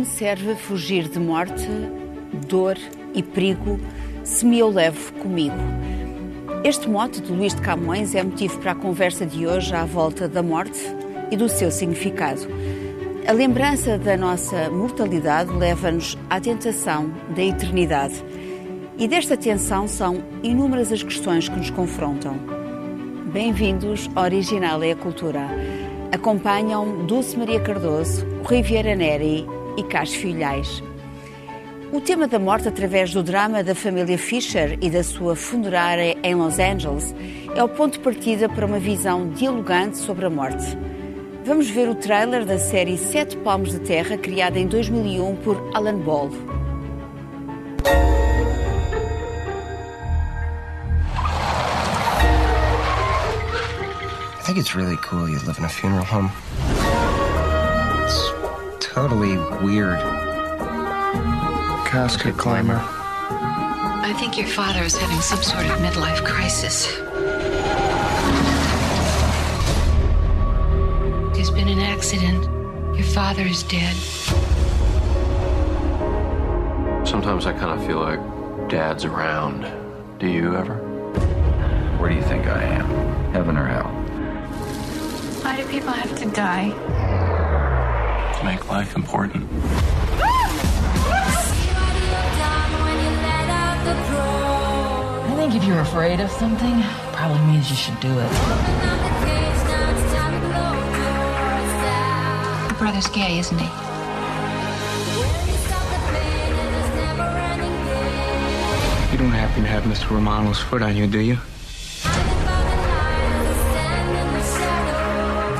Me serve fugir de morte, dor e perigo, se me eu levo comigo? Este mote de Luís de Camões é motivo para a conversa de hoje à volta da morte e do seu significado. A lembrança da nossa mortalidade leva-nos à tentação da eternidade. E desta tensão são inúmeras as questões que nos confrontam. Bem-vindos ao Original é a Cultura. Acompanham Dulce Maria Cardoso, Rui Vieira Neri e Cássio Filhais. O tema da morte através do drama da família Fisher e da sua funerária em Los Angeles é o ponto de partida para uma visão dialogante sobre a morte. Vamos ver o trailer da série Sete Palmos de Terra, criada em 2001 por Alan Ball. I think it's really cool you live in a funeral home. It's totally weird. Casket climber. I think your father is having some sort of midlife crisis. There's been an accident. Your father is dead. Sometimes I kind of feel like dad's around. Do you ever? Where do you think I am? Heaven or hell? Why do people have to die? To make life important. I think if you're afraid of something, probably means you should do it. Your brother's gay, isn't he? You don't happen to have Mr. Romano's foot on you, do you?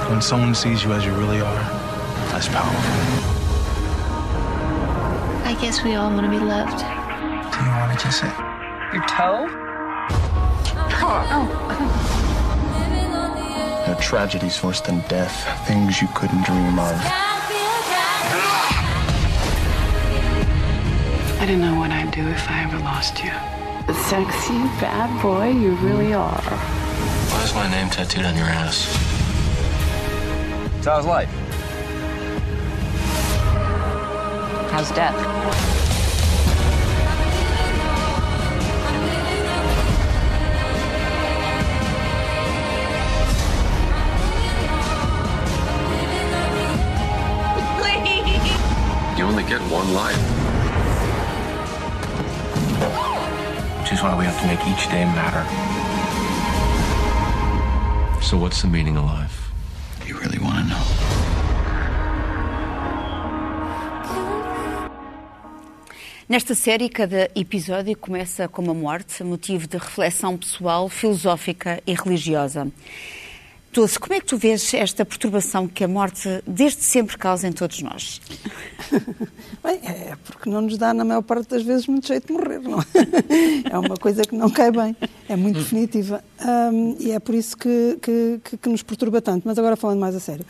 When someone sees you as you really are, that's powerful. I guess we all want to be loved. Do you want to kiss it? Your toe? There are tragedies worse than death, things you couldn't dream of. I didn't know what I'd do if I ever lost you. The sexy bad boy you really are. Why is my name tattooed on your ass? So how's life? How's death? You only get one life. Which is why we have to make each day matter. So what's the meaning of life? You really want to know? Nesta série, cada episódio começa com uma morte, motivo de reflexão pessoal, filosófica e religiosa. Dulce, como é que tu vês esta perturbação que a morte desde sempre causa em todos nós? Bem, é porque não nos dá, na maior parte das vezes, muito jeito de morrer, não é? É uma coisa que não cai bem, é muito definitiva. Hum, e é por isso que, que, que, que nos perturba tanto. Mas agora, falando mais a sério.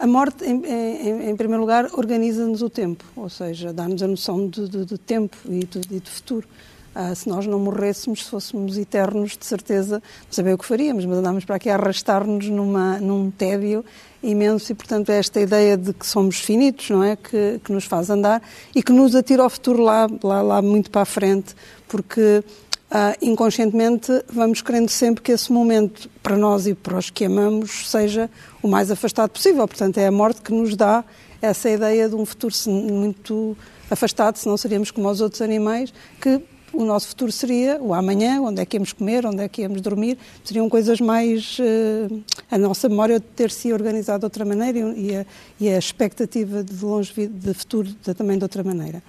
A morte, em, em, em primeiro lugar, organiza-nos o tempo, ou seja, dá-nos a noção de, de, de tempo e de, de futuro. Ah, se nós não morrêssemos, se fôssemos eternos, de certeza, não sabia o que faríamos, mas andámos para aqui a arrastar-nos num tédio imenso e, portanto, é esta ideia de que somos finitos, não é? Que, que nos faz andar e que nos atira ao futuro lá, lá, lá muito para a frente, porque ah, inconscientemente vamos querendo sempre que esse momento, para nós e para os que amamos, seja o mais afastado possível. Portanto, é a morte que nos dá essa ideia de um futuro muito afastado, senão seríamos como os outros animais que o nosso futuro seria o amanhã, onde é que íamos comer, onde é que íamos dormir, seriam coisas mais. Uh, a nossa memória ter se organizado de outra maneira e a, e a expectativa de longe de futuro de, também de outra maneira.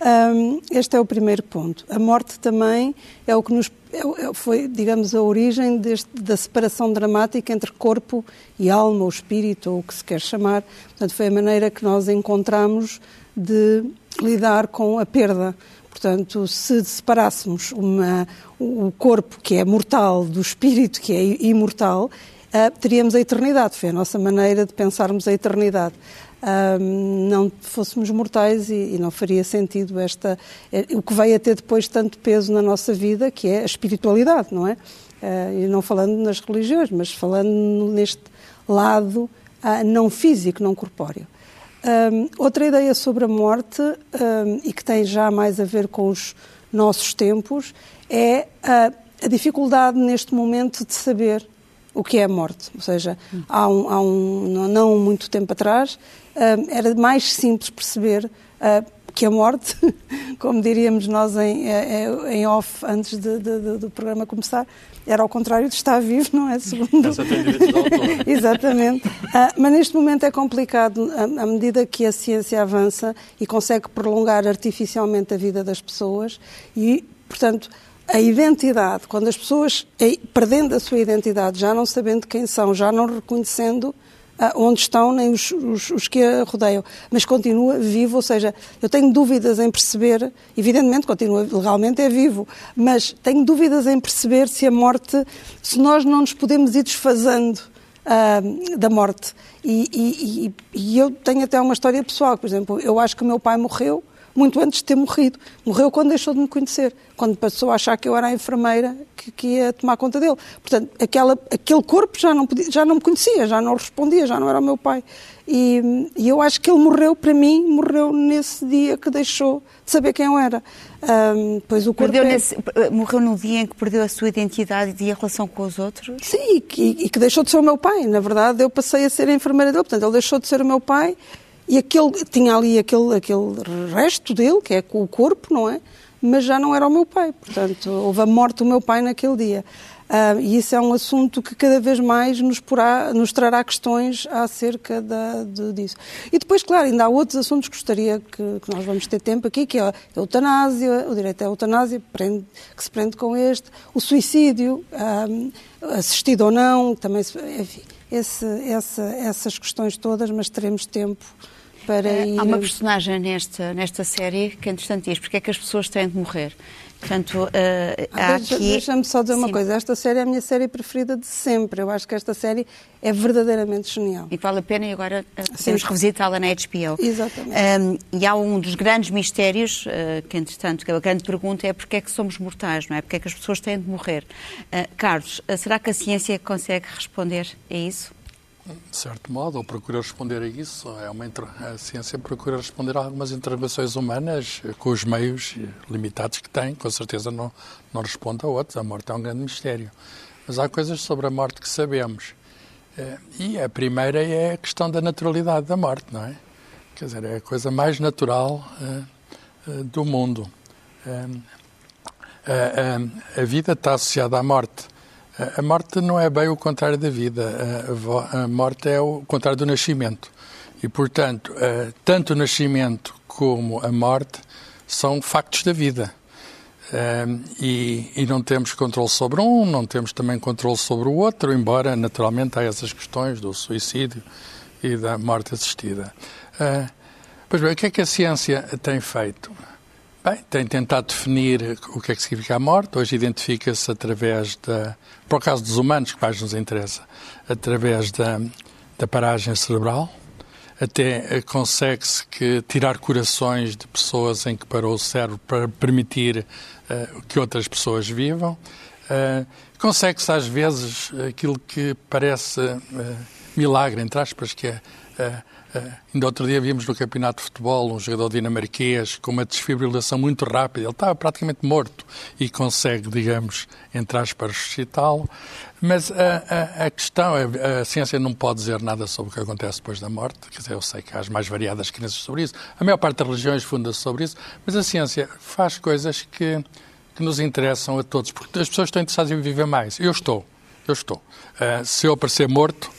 Um, este é o primeiro ponto. A morte também é o que nos é, foi, digamos, a origem deste, da separação dramática entre corpo e alma, ou espírito, ou o que se quer chamar. Portanto, foi a maneira que nós encontramos de lidar com a perda. Portanto, se separássemos uma, o corpo que é mortal do espírito que é imortal, uh, teríamos a eternidade. Foi a nossa maneira de pensarmos a eternidade. Uh, não fôssemos mortais e, e, não faria sentido esta é, o que veio a ter depois tanto peso na nossa vida, que é a espiritualidade, não é? Uh, e não falando nas religiões, mas falando neste lado não físico, não corpóreo. Um, outra ideia sobre a morte, um, e que tem já mais a ver com os nossos tempos, é a, a dificuldade neste momento de saber o que é a morte. Ou seja, há um, há um não muito tempo atrás, um, era mais simples perceber uh, que a morte, como diríamos nós em, em off antes de, de, de, do programa começar, era ao contrário de estar vivo, não é? Segundo... Exatamente. Uh, mas neste momento é complicado, à medida que a ciência avança e consegue prolongar artificialmente a vida das pessoas e, portanto, a identidade, quando as pessoas, eh, perdendo a sua identidade, já não sabendo quem são, já não reconhecendo ah, onde estão, nem os, os, os, que a rodeiam, mas continua vivo, ou seja, eu tenho dúvidas em perceber, evidentemente continua legalmente é vivo, mas tenho dúvidas em perceber se a morte, se nós não nos podemos ir desfazendo uh, da morte. E, e, e, e eu tenho até uma história pessoal, por exemplo, eu acho que o meu pai morreu muito antes de ter morrido. Morreu quando deixou de me conhecer, quando passou a achar que eu era a enfermeira que, que ia tomar conta dele. Portanto, aquela, aquele corpo já não, podia, já não me conhecia, já não respondia, já não era o meu pai. E, e, eu acho que ele morreu, para mim, morreu nesse dia que deixou de saber quem eu era. Um, pois o corpo é... nesse, morreu no dia em que perdeu a sua identidade e a relação com os outros? Sim, e que, e que deixou de ser o meu pai. Na verdade, eu passei a ser a enfermeira dele. Portanto, ele deixou de ser o meu pai e aquele, tinha ali aquele, aquele resto dele, que é o corpo, não é? Mas já não era o meu pai. Portanto, houve a morte do meu pai naquele dia. Uh, e isso é um assunto que cada vez mais nos, porá, nos trará questões acerca da, de, disso. E depois, claro, ainda há outros assuntos que gostaria que, que nós vamos ter tempo aqui, que é a eutanásia, o direito à eutanásia, prende, que se prende com este, o suicídio, um, ah, assistido ou não, também, enfim, esse, essa, essas questões todas, mas teremos tempo para ir... Há uma personagem nesta, nesta série que, entretanto, diz porque é que as pessoas têm de morrer. Portanto, uh, há Deixa, aqui... Deixa-me só dizer Sim. uma coisa. Esta série é a minha série preferida de sempre. Eu acho que esta série é verdadeiramente genial. E vale a pena e agora uh, podemos revisitá-la na HBO. Exatamente. Um, e há um dos grandes mistérios, uh, que entretanto, que a grande pergunta é porque é que somos mortais, não é? Porque é que as pessoas têm de morrer? Uh, Carlos, será que a ciência consegue responder a isso? De certo modo, ou procura responder a isso. É uma, a ciência procura responder a algumas intervenções humanas eh, com os meios limitados que tem. Com certeza não, não responde a outros. A morte é um grande mistério. Mas há coisas sobre a morte que sabemos. Eh, e a primeira é a questão da naturalidade da morte, não é? Quer dizer, é a coisa mais natural do mundo. A vida está associada à morte a morte não é bem o contrário da vida. A morte é o contrário do nascimento. E, portanto, tanto o nascimento como a morte são factos da vida. E, e, não temos controle sobre um, não temos também controle sobre o outro, embora naturalmente há essas questões do suicídio e da morte assistida. Pois bem, o que é que a ciência tem feito? Bem, tem tentado definir o que é que significa a morte. Hoje identifica-se através da, para o caso dos humanos, que mais nos interessa, através da, da paragem cerebral. Até consegue-se que tirar corações de pessoas em que parou o cérebro para permitir uh, que outras pessoas vivam. Uh, consegue-se às vezes aquilo que parece uh, milagre, entre aspas, que é ainda outro dia vimos no campeonato de futebol um jogador dinamarquês com uma desfibrilação muito rápida. Ele estava praticamente morto e consegue, digamos, entrar para ressuscitá-lo. Mas a, a, a questão é, a ciência não pode dizer nada sobre o que acontece depois da morte. Quer dizer, eu sei que há as mais variadas crenças sobre isso. A maior parte das religiões funda-se sobre isso. Mas a ciência faz coisas que, que nos interessam a todos. Porque as pessoas estão interessadas em viver mais. Eu estou. Eu estou. Uh, se eu aparecer morto,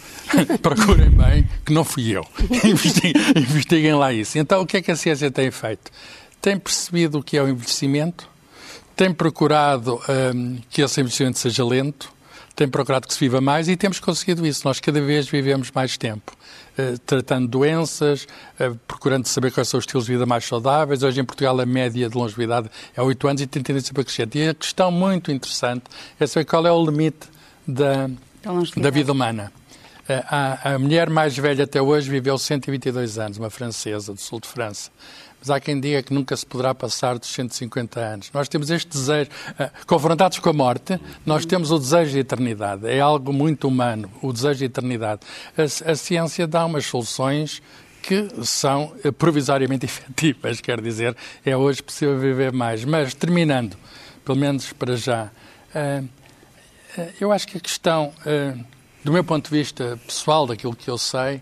procurem bem, que não fui eu. investiguem, investiguem lá isso. Então, o que é que a ciência tem feito? Tem percebido o que é o envelhecimento, tem procurado um, que esse envelhecimento seja lento, tem procurado que se viva mais e temos conseguido isso. Nós cada vez vivemos mais tempo, uh, tratando doenças, uh, procurando saber quais são os estilos de vida mais saudáveis. Hoje em Portugal a média de longevidade é 8 anos e tem tendência para crescer. E a questão muito interessante é saber qual é o limite da, da vida humana. A, a, mulher mais velha até hoje viveu 122 anos, uma francesa do sul de França. Mas há quem diga que nunca se poderá passar dos 150 anos. Nós temos este desejo, uh, confrontados com a morte, nós temos o desejo de eternidade. É algo muito humano, o desejo de eternidade. A, a ciência dá umas soluções que são provisoriamente efetivas, quer dizer, é hoje possível viver mais. Mas, terminando, pelo menos para já, eu acho que a questão, do meu ponto de vista pessoal, daquilo que eu sei,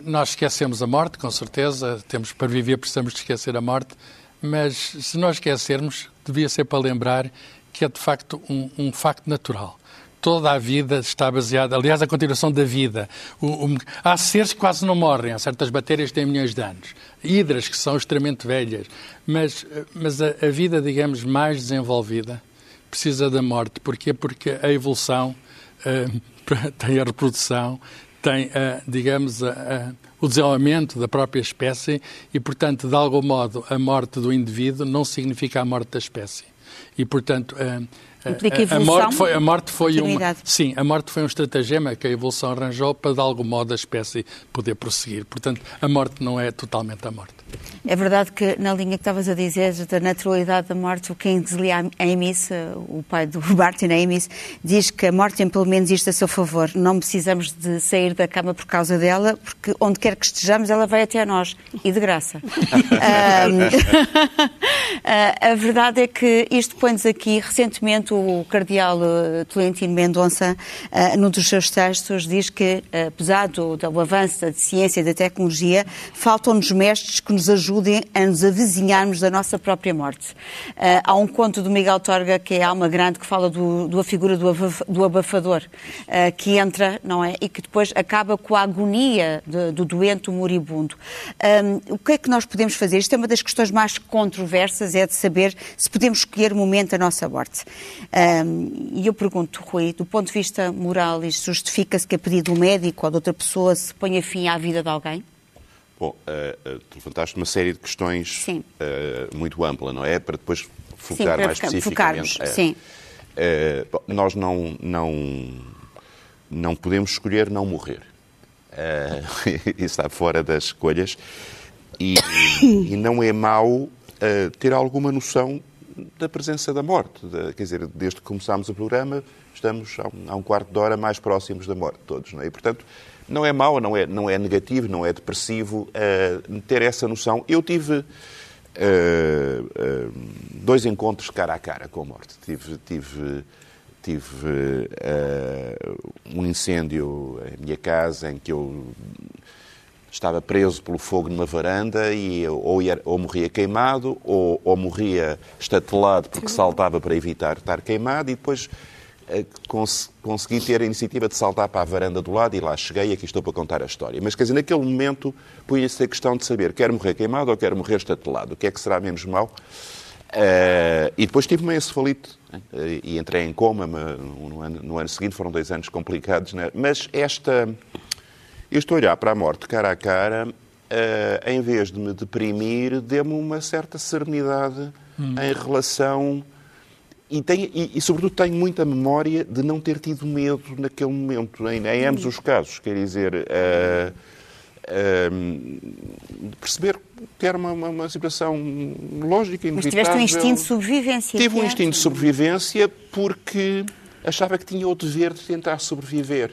nós esquecemos a morte, com certeza, temos para viver, precisamos de esquecer a morte, mas se nós esquecermos, devia ser para lembrar que é de facto um, um facto natural toda a vida está baseada, aliás, a continuação da vida. O, o, há seres que quase não morrem, há certas bactérias que têm milhões de anos, hidras que são extremamente velhas, mas, mas a, a, vida, digamos, mais desenvolvida precisa da morte. Porquê? Porque a evolução uh, tem a reprodução, tem, digamos, o desenvolvimento da própria espécie e, portanto, de algum modo, a morte do indivíduo não significa a morte da espécie. E, portanto, Implica evolução, a morte foi, a morte foi um, sim, a morte foi um estratagema que a evolução arranjou para de algum modo a espécie poder prosseguir. Portanto, a morte não é totalmente a morte. É verdade que na linha que estavas a dizer da naturalidade da morte, o Kingsley Amis, o pai do Martin Amis, diz que a morte tem pelo menos isto a seu favor. Não precisamos de sair da cama por causa dela, porque onde quer que estejamos ela vai até nós e de graça. a verdade é que isto põe-nos aqui recentemente o cardeal eh, Tolentino Mendonça, uh, num dos seus textos, diz que, uh, apesar do, do avanço da ciência e da tecnologia, faltam-nos mestres que nos ajudem a nos avizinharmos da nossa própria morte. Há um conto do Miguel Torga, que é Alma Grande, que fala da figura do, do abafador, que entra, não é? E que depois acaba com a agonia do doente, moribundo. O que é que nós podemos fazer? Isto é uma das questões mais controversas, é de saber se podemos escolher o momento da nossa morte. Um, e eu pergunto, Rui, do ponto de vista moral, isto justifica-se que a pedido do médico ou de outra pessoa se ponha fim à vida de alguém? Bom, uh, uh, tu levantaste uma série de questões uh, muito ampla, não é? Para depois focar Sim, mais especificamente. Focarmos. Sim. Bom, nós não, não, não podemos escolher não morrer. isso está fora das escolhas. E, e não é mau ter alguma noção da presença da morte. De, quer dizer, desde que começámos o programa, estamos há um, quarto de hora mais próximos da morte, todos. Não é? E, portanto, não é mau, não é, não é negativo, não é depressivo uh, ter essa noção. Eu tive uh, uh, dois encontros cara a cara com a morte. Tive, tive, tive um incêndio em minha casa em que eu estava preso pelo fogo numa varanda e ou, ia, ou morria queimado ou, ou, morria estatelado porque saltava para evitar estar queimado e depois eh, cons consegui ter a iniciativa de saltar para a varanda do lado e lá cheguei e aqui estou para contar a história. Mas, quer dizer, naquele momento punha-se a questão de saber quero morrer queimado ou quero morrer estatelado. O que é que será menos mau? Uh, e depois tive uma encefalite uh, e entrei em coma no ano, no ano seguinte. Foram dois anos complicados. Né? Mas esta este olhar para a morte cara a cara, uh, em vez de me deprimir, deu-me uma certa serenidade hum. em relação. E, tem, e, e, sobretudo, tenho muita memória de não ter tido medo naquele momento, em, em ambos os casos. Quer dizer, uh, uh, perceber que era uma, uma, uma, situação lógica, inevitável. Mas tiveste um instinto de sobrevivência. Tive um instinto de sobrevivência porque achava que tinha o dever de tentar sobreviver.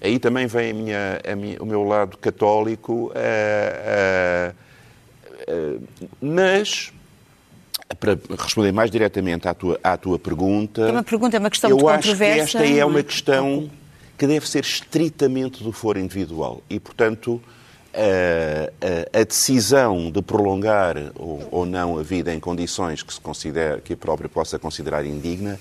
Aí também vem a minha, a minha, o meu lado católico, uh, uh, uh, mas para responder mais diretamente à tua, à tua pergunta. É uma pergunta, é uma questão eu muito acho controversa. Que esta é uma questão que deve ser estritamente do foro individual e, portanto, a, a, a decisão de prolongar ou, ou, não a vida em condições que se considere que a própria possa considerar indigna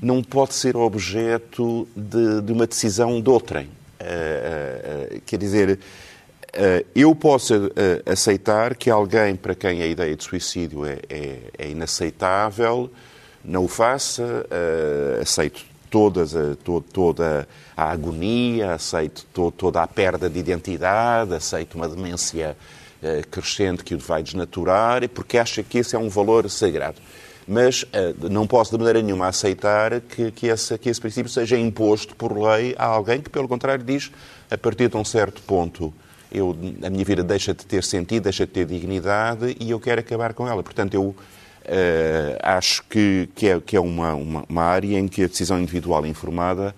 não pode ser objeto de, de uma decisão de outrem. Uh, uh, quer dizer, eu posso aceitar que alguém para quem a ideia de suicídio é, é, é inaceitável não o faça, aceito todas a, to, toda a agonia, aceito to, toda a perda de identidade, aceito uma demência crescente que o vai desnaturar, porque acha que esse é um valor sagrado mas uh, não posso de maneira nenhuma aceitar que, que, esse, que esse princípio seja imposto por lei a alguém que, pelo contrário, diz a partir de um certo ponto eu, a minha vida deixa de ter sentido, deixa de ter dignidade e eu quero acabar com ela. Portanto, eu uh, acho que, que é, que é uma, uma, uma, área em que a decisão individual informada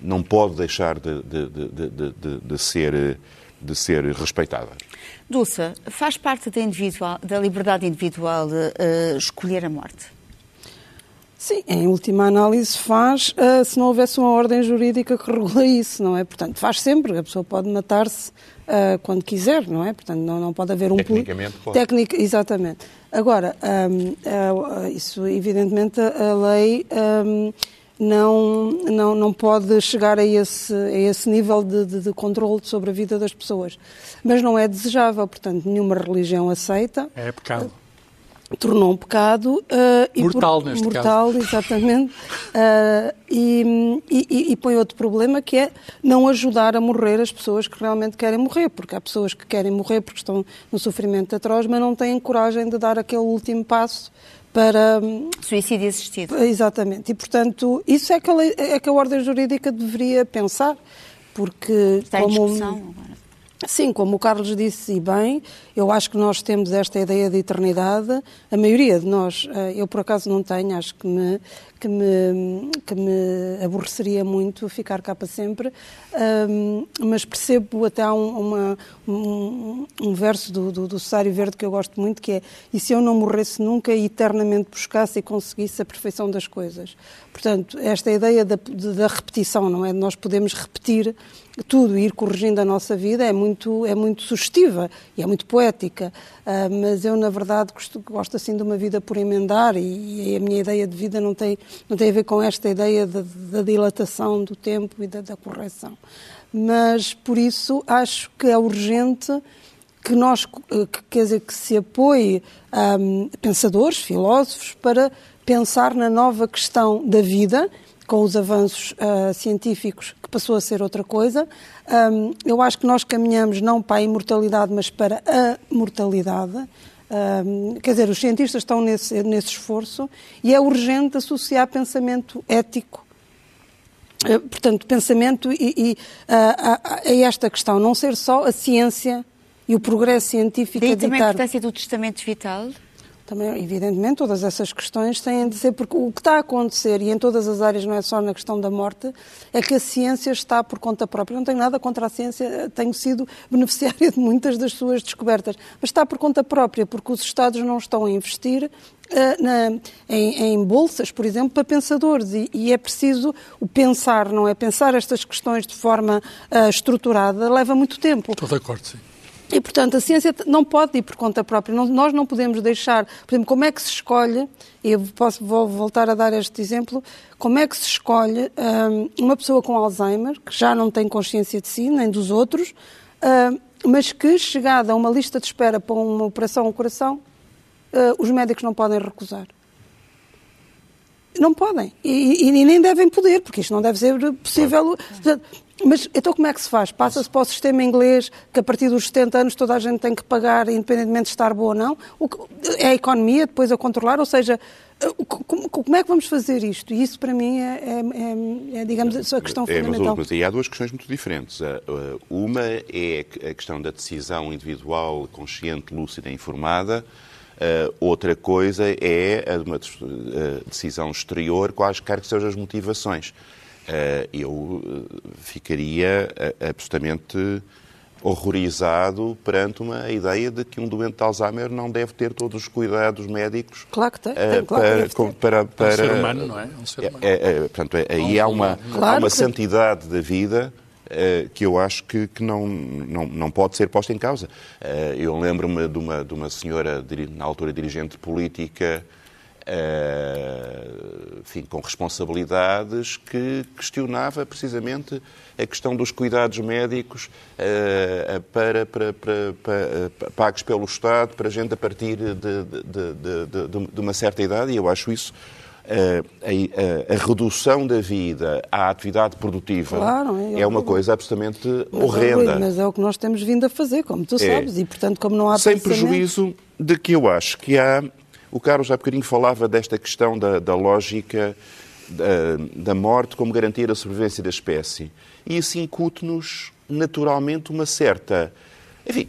não pode deixar de, de, de, de ser de ser respeitada. Dulce, faz parte da, individual, da liberdade individual uh, escolher a morte? Sim, em última análise faz uh, se não houvesse uma ordem jurídica que regula isso, não é? Portanto, faz sempre, a pessoa pode matar-se uh, quando quiser, não é? Portanto, não, não pode haver um... Tecnicamente pode. Técnica, exatamente. Agora, um, uh, isso, evidentemente, a lei... Um, não, não, não pode chegar a esse, a esse nível de, de, de controle sobre a vida das pessoas. Mas não é desejável, portanto, nenhuma religião aceita. É pecado tornou um pecado uh, mortal por, neste mortal, caso. exatamente, uh, e, e, e, põe outro problema que é não ajudar a morrer as pessoas que realmente querem morrer, porque há pessoas que querem morrer porque estão no sofrimento atroz, mas não têm coragem de dar aquele último passo para suicídio assistido. Exatamente. E portanto isso é que a, lei, é que a ordem jurídica deveria pensar, porque Está como em discussão agora. Sim, como o Carlos disse e bem, eu acho que nós temos esta ideia de eternidade. A maioria de nós, eh, eu por acaso não tenho, acho que me, que me, que me aborreceria muito ficar cá para sempre, um, mas percebo até um, uma, um, um verso do, do, do Cesário Verde que eu gosto muito, que é e se eu não morresse nunca e eternamente buscasse e conseguisse a perfeição das coisas. Portanto, esta ideia da, da repetição, não é? Nós podemos repetir tudo ir corrigindo a nossa vida é muito, é muito sugestiva e é muito poética. Uh, mas eu, na verdade, gosto, gosto, assim de uma vida por emendar e, e, a minha ideia de vida não tem, não tem a ver com esta ideia da, dilatação do tempo e da, da correção. Mas, por isso, acho que é urgente que nós, que, quer dizer, que se apoie um, pensadores, filósofos, para pensar na nova questão da vida, com os avanços uh, científicos, que passou a ser outra coisa. Um, eu acho que nós caminhamos não para a imortalidade, mas para a mortalidade. Quer dizer, os cientistas estão nesse, nesse esforço e é urgente associar pensamento ético uh, portanto, pensamento e, e uh, a, a, esta questão, não ser só a ciência e o progresso científico Daí a também a importância do testamento vital? Também, evidentemente, todas essas questões têm de ser, porque o que está a acontecer, e em todas as áreas, não é só na questão da morte, é que a ciência está por conta própria. Não tenho nada contra a ciência, tenho sido beneficiária de muitas das suas descobertas, mas está por conta própria, porque os Estados não estão a investir Uh, na, em, em, bolsas, por exemplo, para pensadores. E, e, é preciso o pensar, não é? Pensar estas questões de forma uh, estruturada leva muito tempo. Estou de acordo, sim. E, portanto, a ciência não pode ir por conta própria. nós não podemos deixar, por exemplo, como é que se escolhe, e eu posso, vou voltar a dar este exemplo, como é que se escolhe um, uma pessoa com Alzheimer, que já não tem consciência de si, nem dos outros, uh, mas que, chegada a uma lista de espera para uma operação ao coração, uh, os médicos não podem recusar. Não podem. E, e, nem devem poder, porque isto não deve ser possível. Claro. Mas então como é que se faz? Passa-se para o sistema inglês que a partir dos 70 anos toda a gente tem que pagar, independentemente de estar boa ou não? É a economia depois a controlar? Ou seja, como é que vamos fazer isto? E isso para mim é, é, é, é digamos, a questão é, fundamental. Mas, mas aí há duas questões muito diferentes. Uma é a questão da decisão individual, consciente, lúcida e informada. Uh, outra coisa é a uma decisão exterior, quaisquer que sejam as motivações. Uh, eu ficaria absolutamente horrorizado perante uma ideia de que um doente de Alzheimer não deve ter todos os cuidados médicos. Claro que tem. tem claro para, para, para, é um ser humano, não é? Um ser humano. É, é, portanto, aí há uma, claro há uma que... santidade da vida que eu acho que, que não, não, não pode ser posta em causa. Uh, eu lembro-me de uma, de uma senhora, na altura dirigente política, uh, enfim, com responsabilidades, que questionava precisamente a questão dos cuidados médicos para, para, para, para, pagos pelo Estado para gente a partir de, de, de, de uma certa idade, e eu acho isso a, a, a, redução da vida à atividade produtiva claro, é, é uma coisa absolutamente mas, horrenda. Mas é o que nós temos vindo a fazer, como tu é. sabes, e portanto, como não há Sem prejuízo de que eu acho que há. O Carlos há bocadinho falava desta questão da, da lógica da, da morte como garantir a sobrevivência da espécie. E isso incute-nos naturalmente uma certa enfim,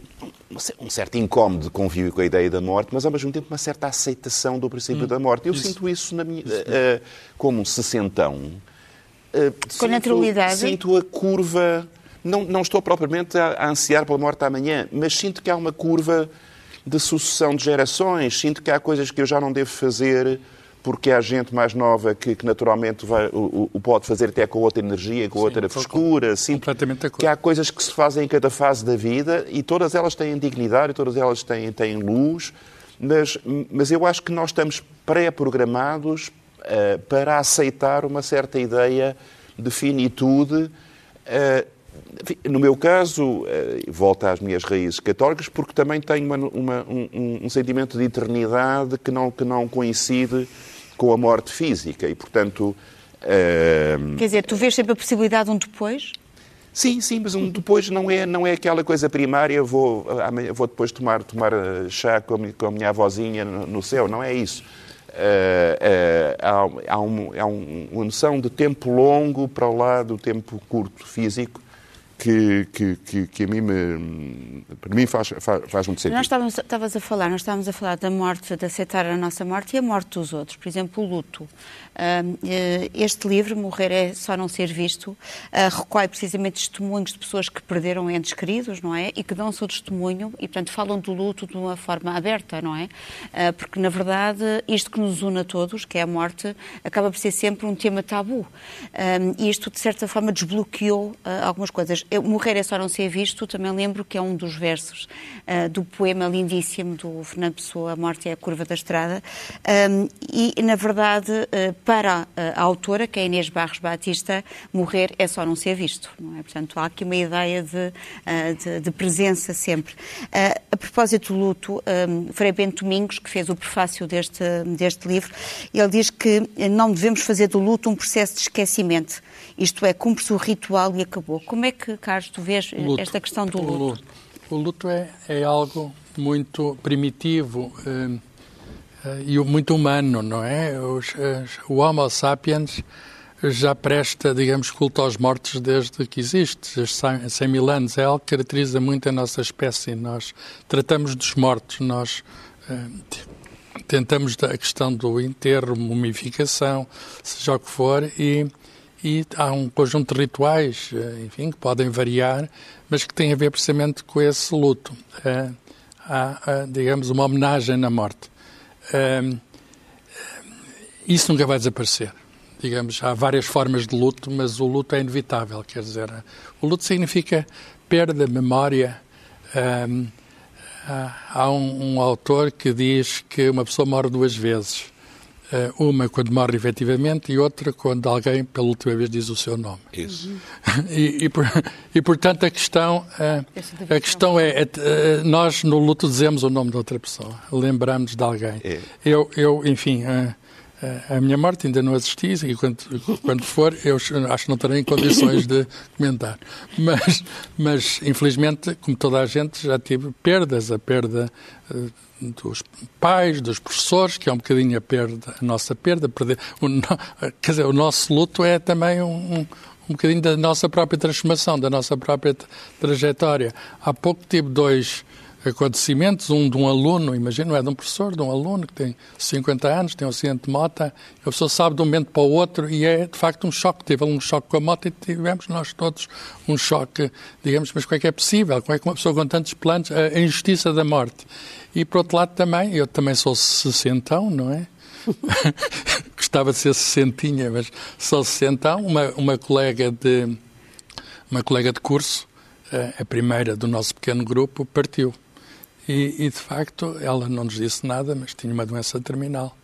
um certo incómodo de convívio com a ideia da morte, mas ao mesmo tempo uma certa aceitação do princípio hum, da morte. Eu isso. sinto isso, minha, uh, como um sessentão. Uh, com sinto, naturalidade. Sinto a curva não, não estou propriamente a, a ansiar pela morte amanhã, mas sinto que há uma curva de sucessão de gerações, sinto que há coisas que eu já não devo fazer porque há gente mais nova que, que naturalmente vai, o, o, pode fazer até com outra energia, com Sim, outra frescura. Sinto que há coisas que se fazem em cada fase da vida e todas elas têm dignidade, e todas elas têm, têm luz, mas, mas eu acho que nós estamos pré-programados uh, para aceitar uma certa ideia de finitude. Uh, no meu caso, eh, volto às minhas raízes católicas, porque também tenho uma, uma, um, um, sentimento de eternidade que não, que não coincide com a morte física e, portanto... Uh... Quer dizer, tu vês sempre a possibilidade de um depois? Sim, sim, mas um depois não é, não é aquela coisa primária, vou, vou depois tomar, tomar eh, chá com a, com a minha avózinha no céu, não é isso. Uh, uh, há, há, um, há uma noção de tempo longo para o lado do tempo curto físico que, que, que, que, a mim me, para mim faz, faz, faz muito sentido. Nós estávamos, a falar, nós estávamos a falar da morte, de aceitar a nossa morte e a morte dos outros, por exemplo, o luto. Eh, este livro, Morrer é Só Não Ser Visto, eh, recolhe precisamente testemunhos de pessoas que perderam entes queridos, não é? E que dão o seu testemunho e, portanto, falam do luto de uma forma aberta, não é? Eh, porque, na verdade, isto que nos une a todos, que é a morte, acaba por ser sempre um tema tabu. E isto, de certa forma, desbloqueou algumas coisas. Morrer é Só Não Ser Visto, também lembro que é um dos versos do poema lindíssimo do Fernando Pessoa, A Morte é a Curva da Estrada. E, na verdade, para a autora, que é Inês Barros Batista, morrer é só não ser visto. Não é? Portanto, há aqui uma ideia de, eh, de, de presença sempre. A propósito do luto, um, Frei Bento Domingos, que fez o prefácio deste, deste livro, ele diz que não devemos fazer do luto um processo de esquecimento. Isto é, cumpre-se o ritual e acabou. Como é que, Carlos, tu vês luto, esta questão do luto? O luto, o luto é, é algo muito primitivo. Um e muito humano, não é? Os, o Homo sapiens já presta, digamos, culto aos mortos desde que existe, 100 mil anos. É algo que caracteriza muito a nossa espécie. Nós tratamos dos mortos, nós uh, tentamos a questão do enterro, mumificação, seja o que for, e, e há um conjunto de rituais, uh, enfim, que podem variar, mas que têm a ver precisamente com esse luto. Uh, há, digamos, uma homenagem na morte isso nunca vai desaparecer. Digamos, há várias formas de luto, mas o luto é inevitável. Quer dizer, o luto significa perda, memória. Um, há um, um, autor que diz que uma pessoa morre duas vezes. Uh, uma quando morre efetivamente e outra quando alguém pela última vez diz o seu nome. Isso. e, e, por, e, portanto a questão, uh, a questão é, uh, nós no luto dizemos o nome de outra pessoa, lembramos de alguém. É. Eu, eu, enfim, a minha morte ainda não assisti e quando, quando for eu acho que não terei condições de comentar. Mas, mas infelizmente, como toda a gente, já tive perdas, a perda dos pais, dos professores, que é um bocadinho a perda, a nossa perda. Perder, o, quer dizer, o nosso luto é também um, um, um bocadinho da nossa própria transformação, da nossa própria trajetória. Há pouco tive dois acontecimentos, um de um aluno, imagino, é de um professor, de um aluno que tem 50 anos, tem um acidente de moto, a pessoa sabe de um momento para o outro e é de facto um choque. Teve um choque com a moto e tivemos nós todos um choque, digamos, mas como é que é possível? Como é que uma pessoa com tantos planos, a injustiça da morte? E por outro lado também, eu também sou sessentão, não é? Gostava de ser sessentinha, mas sou sessentão. Uma, uma colega de uma colega de curso, a primeira do nosso pequeno grupo, partiu. E, e, de facto ela não nos disse nada, mas tinha uma doença terminal.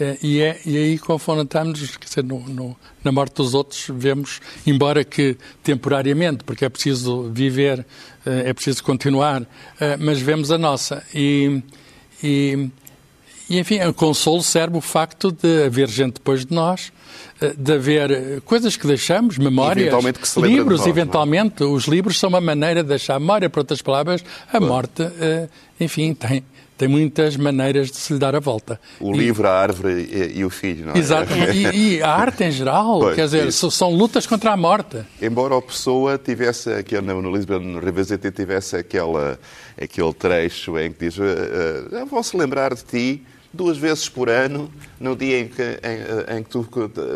É, e, é, e aí confrontamos, quer dizer, no, no, na morte dos outros, vemos, embora que temporariamente, porque é preciso viver, eh, é preciso continuar, eh, mas vemos a nossa. E, e, e enfim, a consolo serve o facto de haver gente depois de nós, eh, de haver coisas que deixamos, memórias, eventualmente livros, nós, eventualmente. Os livros são uma maneira de deixar memória, por outras palavras, a morte, enfim, tem tem muitas maneiras de se lhe dar a volta. O e... livro, a árvore e, e, o filho, não é? Exato, e, e a arte em geral, pois, quer dizer, isso. são lutas contra a morte. Embora a pessoa tivesse, aquele, no Lisbon Revisited, tivesse aquela, aquele trecho em que diz uh, uh, vão-se lembrar de ti duas vezes por ano, no dia em que, em, em que tu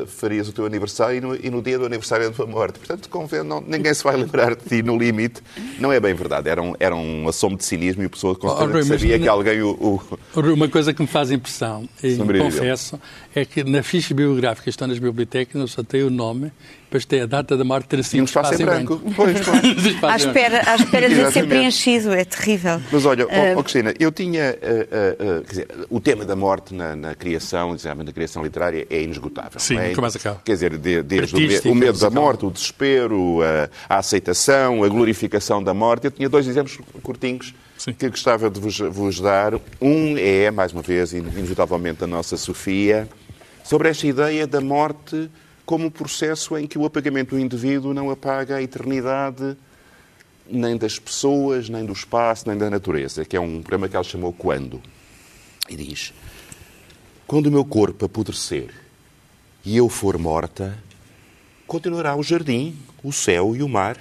farias o teu aniversário e no, e no, dia do aniversário da tua morte. Portanto, convém, não, ninguém se vai lembrar de ti no limite. Não é bem verdade. Era um, era um assomo de cinismo e a pessoa oh, sabia que alguém o, o... Uma coisa que me faz impressão, e confesso, é que na ficha biográfica que estão nas bibliotecas, não só tem o nome, depois tem a data da morte tracinho um espaço, em branco. branco. Pois, pois. à espera, à espera de ser preenchido, é terrível. Mas olha, uh... oh, Cristina, eu tinha, uh, uh, quer dizer, o tema da morte na, na criação, na criação literária é inesgotável. Sim, é? nunca mais acaba. Quer dizer, de, desde o, o, medo da morte, o desespero, a, a, aceitação, a glorificação da morte. Eu tinha dois exemplos curtinhos Sim. que gostava de vos, vos dar. Um é, mais uma vez, inevitavelmente, a nossa Sofia, sobre esta ideia da morte como um processo em que o apagamento do indivíduo não apaga a eternidade nem das pessoas, nem do espaço, nem da natureza, que é um programa que ela chamou Quando. E diz: Quando o meu corpo apodrecer e eu for morta, continuará o jardim, o céu e o mar.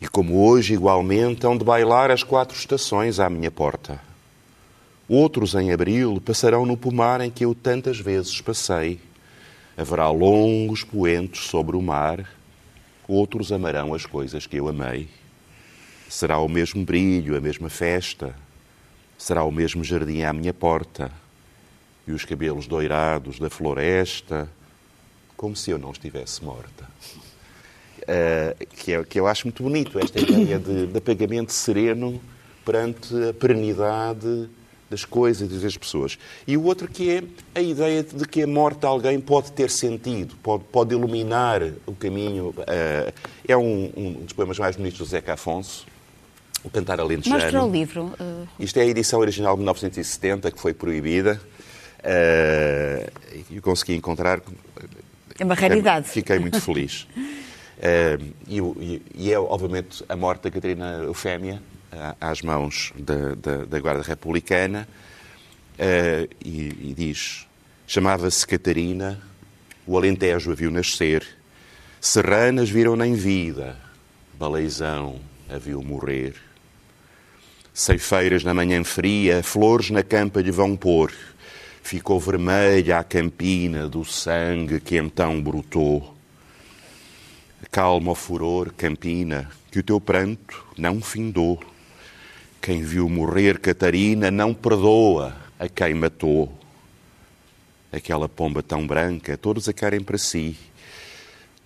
E como hoje, igualmente, hão de bailar as quatro estações à minha porta. Outros, em abril, passarão no pomar em que eu tantas vezes passei. Haverá longos poentes sobre o mar, outros amarão as coisas que eu amei. Será o mesmo brilho, a mesma festa, será o mesmo jardim à minha porta, e os cabelos doirados da floresta, como se eu não estivesse morta. Uh, que, é, que eu acho muito bonito, esta ideia de, de apagamento sereno perante a perenidade das coisas e das pessoas. E o outro que é a ideia de que a morte de alguém pode ter sentido, pode, pode iluminar o caminho. Uh, é um, um, dos poemas mais bonitos do Zeca Afonso, o Cantar Alentejano. Mostra o livro. Uh... Isto é a edição original de 1970, que foi proibida. Uh, e consegui encontrar. É uma raridade. Fiquei muito feliz. E, e, é, obviamente, a morte da Catarina Eufémia, às mãos da, da, da Guarda Republicana uh, e, e, diz: chamava-se Catarina, o Alentejo a viu nascer, serranas viram-na em vida, baleizão a viu morrer. Ceifeiras na manhã fria, flores na campa lhe vão pôr. Ficou vermelha a campina do sangue que então brotou. Calma o furor, campina, que o teu pranto não findou. Quem viu morrer Catarina não perdoa a quem matou. Aquela pomba tão branca, todos a querem para si.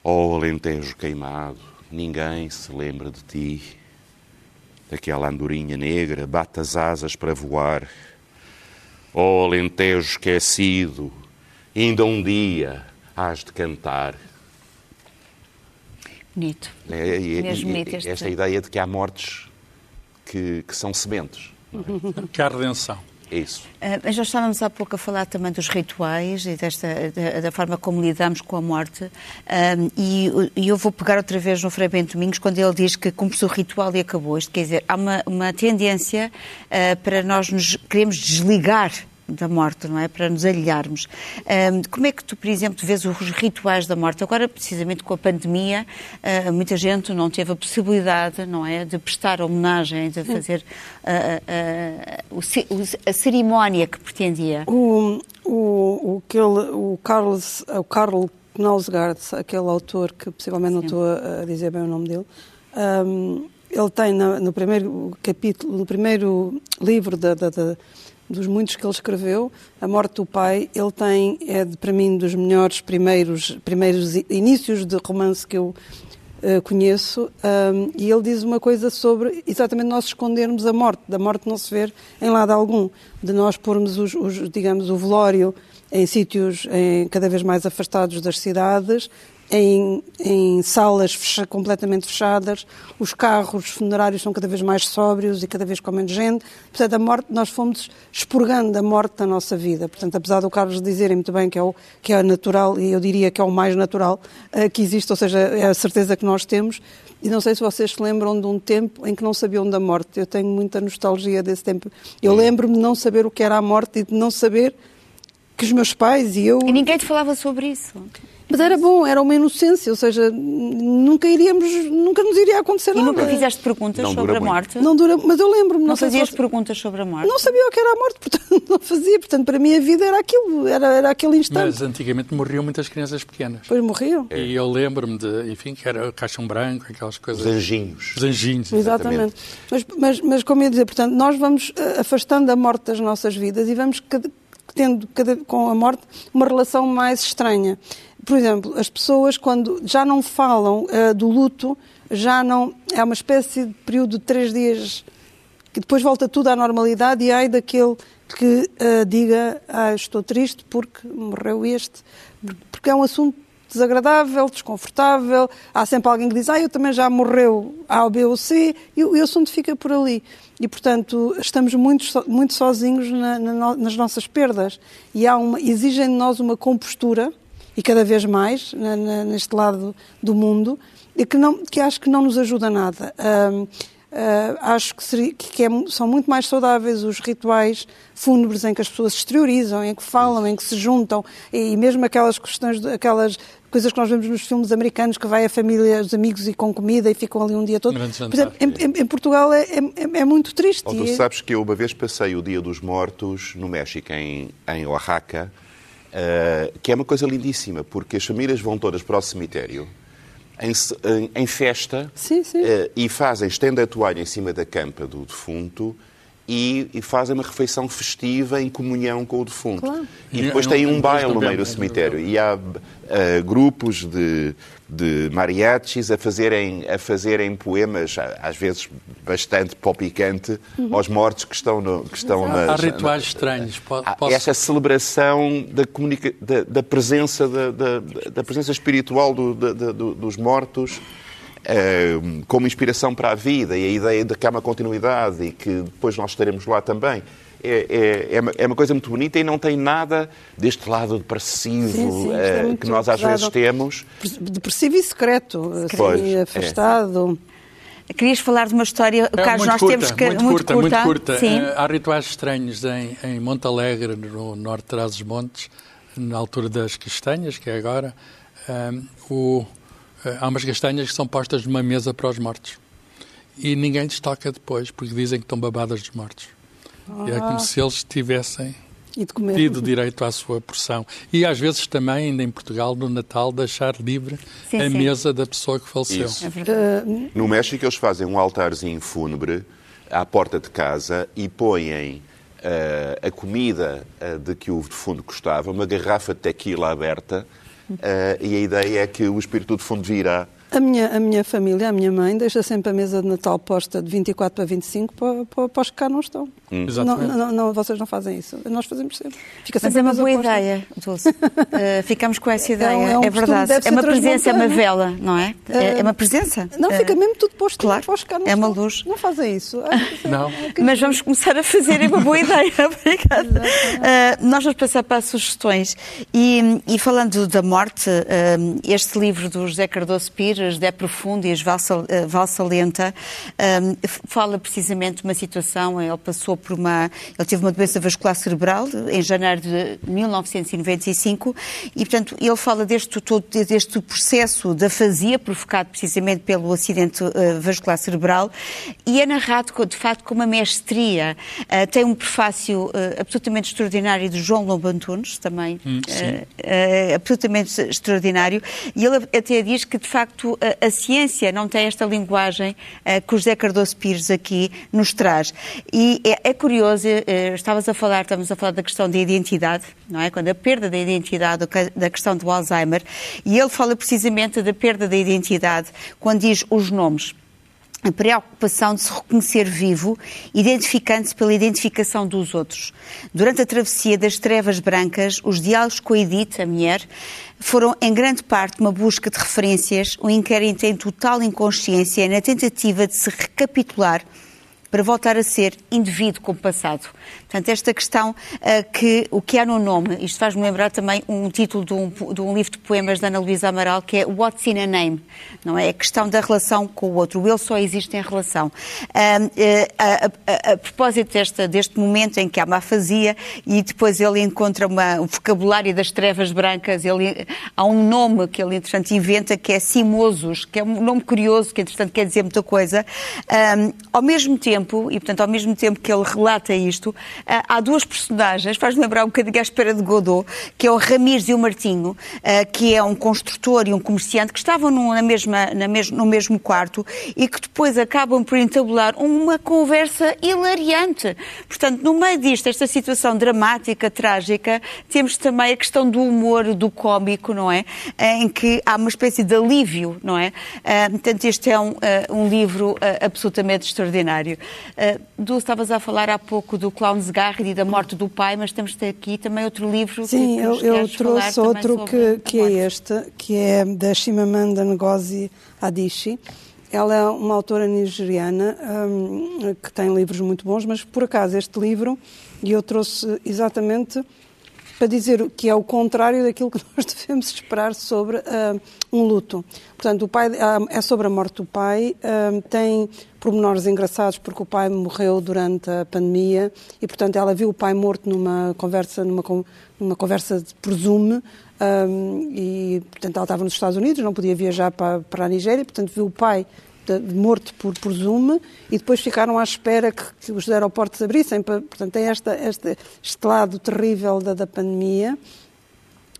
Oh, Alentejo queimado, ninguém se lembra de ti. Aquela andorinha negra bate as asas para voar. Oh, Alentejo esquecido, ainda um dia hás de cantar. Bonito. É, é, é, Mesmo bonito este... Esta ideia de que há mortes que, que são sementes. Que há redenção. É isso. Uh, mas já estávamos há pouco a falar também dos rituais e desta, da, da forma como lidamos com a morte. Uh, e, e, eu vou pegar outra vez no Frei Bento Domingos quando ele diz que começou o ritual e acabou. Isto quer dizer, há uma, uma tendência uh, para nós nos queremos desligar da morte, não é? Para nos alhearmos. Um, como é que tu, por exemplo, vês os rituais da morte? Agora, precisamente com a pandemia, uh, muita gente não teve a possibilidade, não é? De prestar homenagem, de fazer uh, uh, a cerimónia que pretendia. O, o, o, aquele, o Carlos, o Carl Knausgaard, aquele autor que possivelmente Sim. não estou a, dizer bem o nome dele, um, ele tem no, no primeiro capítulo, no primeiro livro da, da, da dos muitos que ele escreveu, A Morte do Pai, ele tem, é para mim, dos melhores primeiros, primeiros inícios de romance que eu uh, conheço, um, e ele diz uma coisa sobre exatamente nós escondermos a morte, da morte não se ver em lado algum, de nós pormos, os, os digamos, o velório em sítios em, cada vez mais afastados das cidades, em, em salas fecha, completamente fechadas, os carros funerários são cada vez mais sóbrios e cada vez com menos gente. Portanto, a morte, nós fomos expurgando a morte da nossa vida. Portanto, apesar do Carlos dizerem muito bem que é, o, que é natural, e eu diria que é o mais natural uh, que existe, ou seja, é a certeza que nós temos, e não sei se vocês se lembram de um tempo em que não sabiam da morte. Eu tenho muita nostalgia desse tempo. Eu lembro-me de não saber o que era a morte e de não saber que os meus pais e eu. E ninguém te falava sobre isso. Mas era bom, era uma inocência, ou seja, nunca iríamos, nunca nos iria acontecer e nada. E nunca fizeste perguntas não sobre a muito. morte? Não dura, mas eu lembro-me. Não, não fazias se... perguntas sobre a morte? Não sabia o que era a morte, portanto não fazia. Portanto, para mim a vida era aquilo, era, era aquele instante. Mas antigamente morriam muitas crianças pequenas. Depois morriam. É. E eu lembro-me de, enfim, que era caixão branco, aquelas coisas. Os anjinhos. Os anjinhos. Exatamente. Mas, mas, mas, como ia dizer, portanto, nós vamos eh, afastando a morte das nossas vidas e vamos cada, tendo cada, com a morte uma relação mais estranha. Por exemplo, as pessoas quando já não falam uh, do luto, já não. É uma espécie de período de três dias que depois volta tudo à normalidade e ai daquele que uh, diga ah, estou triste porque morreu este. Porque é um assunto desagradável, desconfortável. Há sempre alguém que diz, ah, eu também já morreu A, B ou C, e o, assunto fica por ali. E, portanto, estamos muito, muito sozinhos na, na, nas nossas perdas. E há uma, exigem de nós uma compostura, e cada vez mais, na, neste lado do mundo, e que, não, que acho que não nos ajuda nada. Uh, Uh, acho que, seria, que é, são muito mais saudáveis os rituais fúnebres em que as pessoas se exteriorizam, em que falam, em que se juntam, e, e mesmo aquelas questões, aquelas coisas que nós vemos nos filmes americanos, que vai a família, os amigos e com comida e ficam ali um dia todo. Por exemplo, em, em, em, Portugal é, é, é muito triste. Oh, tu sabes que eu uma vez passei o Dia dos Mortos no México, em, em Oaxaca, uh, que é uma coisa lindíssima, porque as famílias vão todas para o cemitério em, em, em festa sim, sim. Uh, e fazem, estendem a toalha em cima da campa do defunto e, e, fazem uma refeição festiva em comunhão com o defunto. Claro. E depois tem um baile no meio do cemitério. E há uh, grupos de, de mariachis a fazerem, a fazerem poemas, às vezes bastante popicante, uhum. aos mortos que estão, no, que estão nas... Há rituais estranhos. Posso... Esta celebração da, comunica... da, da presença, da, da, da, presença espiritual do, da, dos mortos uh, como inspiração para a vida e a ideia de que há uma continuidade e que depois nós estaremos lá também. É, é, é, uma, é uma coisa muito bonita e não tem nada deste lado depressivo sim, sim, uh, que nós às vezes temos. Depressivo e secreto, assim, afastado. Querias falar de uma história, é, caso nós curta, temos que. Muito, muito curta, curta, muito curta. Sim. Uh, há rituais estranhos em, em Monte Alegre, no norte de Trás-os-Montes, na altura das castanhas, que é agora. o, há umas castanhas que são postas numa mesa para os mortos. E ninguém lhes toca depois, porque dizem que estão babadas dos mortos. Ah. E é como se eles tivessem tido direito à sua porção. E às vezes também, ainda em Portugal, no Natal, deixar livre sim, a sim. mesa da pessoa que faleceu. É no México, eles fazem um altarzinho fúnebre à porta de casa e põem uh, a comida uh, de que o defunto gostava, uma garrafa de tequila aberta, uh, e a ideia é que o espírito do defunto virá a minha, a minha família, a minha mãe, deixa sempre a mesa de Natal posta de 24 para 25 para, para, para os que cá não estão. Hum. Não, não, não, vocês não fazem isso. Nós fazemos sempre. Fica sempre Mas é uma boa posta. ideia, Dulce. uh, ficamos com essa ideia. É, um, é, um é verdade. É uma presença, é uma vela, não é? Uh, é uma presença. Não, fica mesmo tudo posto claro, para os que cá não É uma estão. luz. Não fazem isso. não. Mas vamos começar a fazer. É uma boa ideia. Obrigada. Uh, nós vamos passar para as sugestões. E, e falando da morte, este livro do José Cardoso Pires, de Profundo, e Valsa, Valsa Lenta, um, fala precisamente de uma situação, ele passou por uma, ele teve uma doença vascular cerebral em janeiro de 1995 e, portanto, ele fala deste, todo, deste processo da afasia provocado precisamente pelo acidente uh, vascular cerebral e é narrado, de facto, com uma mestria. Uh, tem um prefácio uh, absolutamente extraordinário de João Lobo Antunes, também hum, absolutamente extraordinário, e ele até diz que, de facto, a a ciência não tem esta linguagem uh, que o José Cardoso Pires aqui nos traz. E é, é curioso, uh, estavas a falar, estamos a falar da questão da identidade, não é? Quando a perda da identidade, da questão do Alzheimer, e ele fala precisamente da perda da identidade quando diz os nomes a preocupação de se reconhecer vivo, identificando-se pela identificação dos outros. Durante a travessia das trevas brancas, os diálogos com a Edith, a mulher, foram em grande parte uma busca de referências, um inquérito em total inconsciência na tentativa de se recapitular para voltar a ser indivíduo com o passado. Portanto, esta questão uh, que o que há no nome, isto faz-me lembrar também um título de um, de um, livro de poemas da Ana Luísa Amaral, que é What's in a Name, não é? A questão da relação com o outro. O ele só existe em relação. Uh, uh, a, a, propósito desta, deste momento em que há uma afasia e depois ele encontra uma, um vocabulário das trevas brancas, ele, há um nome que ele, entretanto, inventa que é Simosos, que é um nome curioso, que, entretanto, quer dizer muita coisa. ao mesmo tempo, e portanto, ao mesmo tempo que ele relata isto, ah, há duas personagens, faz-me lembrar um bocadinho à espera de Godot, que é o Ramires e o Martinho, ah, que é um construtor e um comerciante que estavam na mesma, na mes no mesmo quarto e que depois acabam por entabular uma conversa hilariante. Portanto, no meio disto, esta situação dramática, trágica, temos também a questão do humor, do cómico, não é? Em que há uma espécie de alívio, não é? Portanto, este é um, um livro absolutamente extraordinário. Uh, Du, estavas a falar há pouco do Clowns Garrett e da morte do pai, mas temos aqui também outro livro. Sim, que, eu, eu trouxe outro que, que é este, que é da Shimamanda Ngozi Adichie. Ela é uma autora nigeriana um, que tem livros muito bons, mas por acaso este livro, e eu trouxe exatamente para dizer que é o contrário daquilo que nós devemos esperar sobre uh, um luto. Portanto, o pai, uh, é sobre a morte do pai, uh, tem pormenores engraçados porque o pai morreu durante a pandemia e, portanto, ela viu o pai morto numa conversa, numa, numa conversa de presume, um, e, portanto, ela estava nos Estados Unidos, não podia viajar para, para a Nigéria, portanto, viu o pai morto por, por Zoom e depois ficaram à espera que, que os aeroportos abrissem. Portanto, tem esta, este, este lado terrível da, da pandemia.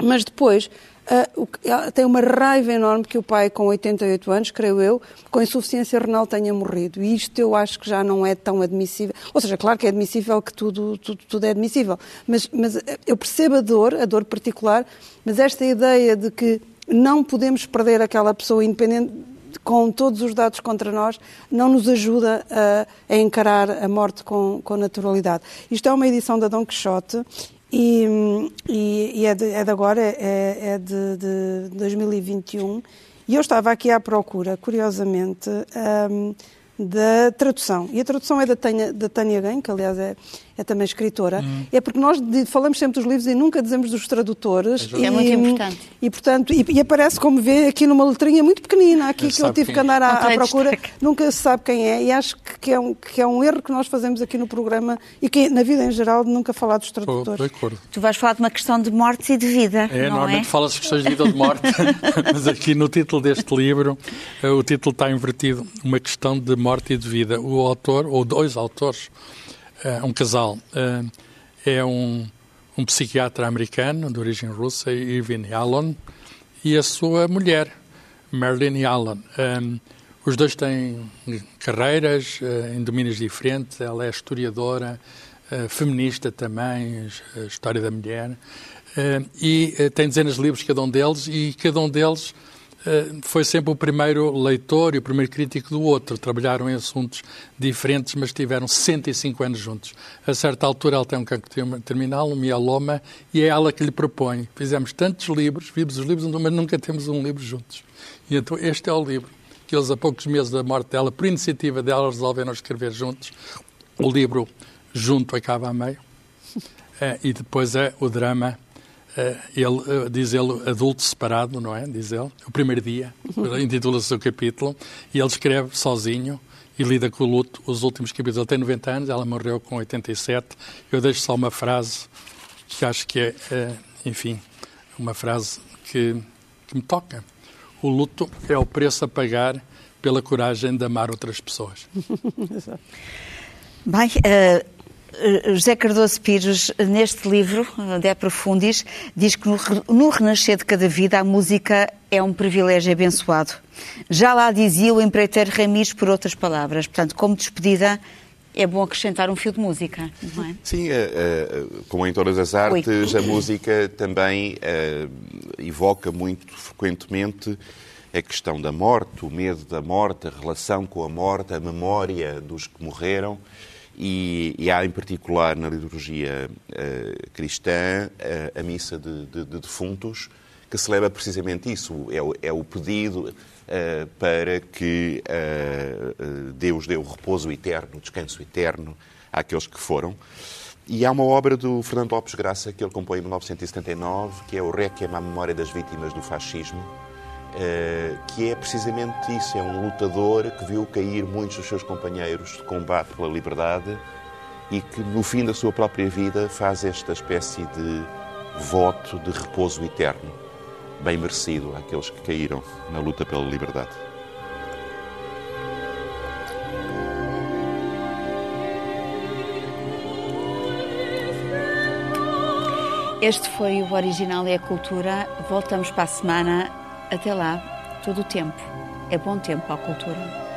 Mas depois Uh, tem uma raiva enorme que o pai, com 88 anos, creio eu, com insuficiência renal tenha morrido. E isto eu acho que já não é tão admissível. Ou seja, claro que é admissível que tudo, tudo, tudo é admissível. Mas, mas eu percebo a dor, a dor particular, mas esta ideia de que não podemos perder aquela pessoa independente com todos os dados contra nós, não nos ajuda a, a encarar a morte com, com, naturalidade. Isto é uma edição da Dom Quixote e, e, e é, de, é, de, agora, é, é de, de, 2021. E eu estava aqui à procura, curiosamente, um, da tradução. E a tradução é da Tânia, da Tânia Gain, que aliás é, é também escritora. Hum. É porque nós falamos sempre dos livros e nunca dizemos dos tradutores. É, e, muito importante. E, portanto, e, e, aparece, como vê, aqui numa letrinha muito pequenina, aqui que eu tive que é. andar à, à procura. Nunca se sabe quem é. E acho que é, um, que é um erro que nós fazemos aqui no programa e que na vida em geral nunca falar dos tradutores. Oh, tu vais falar de uma questão de morte e de vida. É, não normalmente é? fala-se de questões de vida ou de morte, mas aqui no título deste livro, eh, o título está invertido, uma questão de morte e de vida. O autor, ou dois autores, eh, um casal, eh, é um, um psiquiatra americano de origem russa, Irving Yalom, e a sua mulher, Marilyn Yalom. Um, os dois têm carreiras uh, em domínios diferentes. Ela é historiadora, uh, feminista também, história da mulher, uh, e tem dezenas de livros cada um deles, e cada um deles foi sempre o primeiro leitor e o primeiro crítico do outro. Trabalharam em assuntos diferentes, mas tiveram 65 anos juntos. A certa altura, ele tem um cancro terminal, um mieloma, e é ela que lhe propõe. Fizemos tantos livros, vimos os livros, mas nunca temos um livro juntos. E então este é o livro que eles, a poucos meses da morte dela, por iniciativa dela, resolveram escrever juntos. O livro junto acaba a meio. É, e depois é o drama eh, ele, eh, diz ele, adulto separado, não é? Diz ele, o primeiro dia, intitula-se o seu capítulo, e ele escreve sozinho e lida com o luto os últimos capítulos. Ele tem 90 anos, ela morreu com 87. Eu deixo só uma frase que acho que é, é enfim, uma frase que, que me toca. O luto é o preço a pagar pela coragem de amar outras pessoas. Bem, uh, eh, José Cardoso Pires, neste livro, De Profundis, diz que no, renascer de cada vida a música é um privilégio abençoado. Já lá dizia o empreiteiro Ramis por outras palavras. Portanto, como despedida, é bom acrescentar um fio de música, não é? Sim, uh, uh, como em todas as artes, Oi. a música também evoca muito frequentemente a questão da morte, o medo da morte, a relação com a morte, a memória dos que morreram. E, e, há em particular na liturgia uh, cristã uh, a missa de, de, de, defuntos, que celebra precisamente isso. É o, é o pedido uh, para que Deus dê o repouso eterno, o descanso eterno àqueles que foram. E há uma obra do Fernando Lopes Graça que ele compõe em 1979, que é o Requiem à Memória das Vítimas do Fascismo, que é precisamente isso: é um lutador que viu cair muitos dos seus companheiros de combate pela liberdade e que, no fim da sua própria vida, faz esta espécie de voto de repouso eterno, bem merecido àqueles que caíram na luta pela liberdade. Este foi o Original e a Cultura. Voltamos para a semana. Até lá, todo o tempo. É bom tempo à cultura.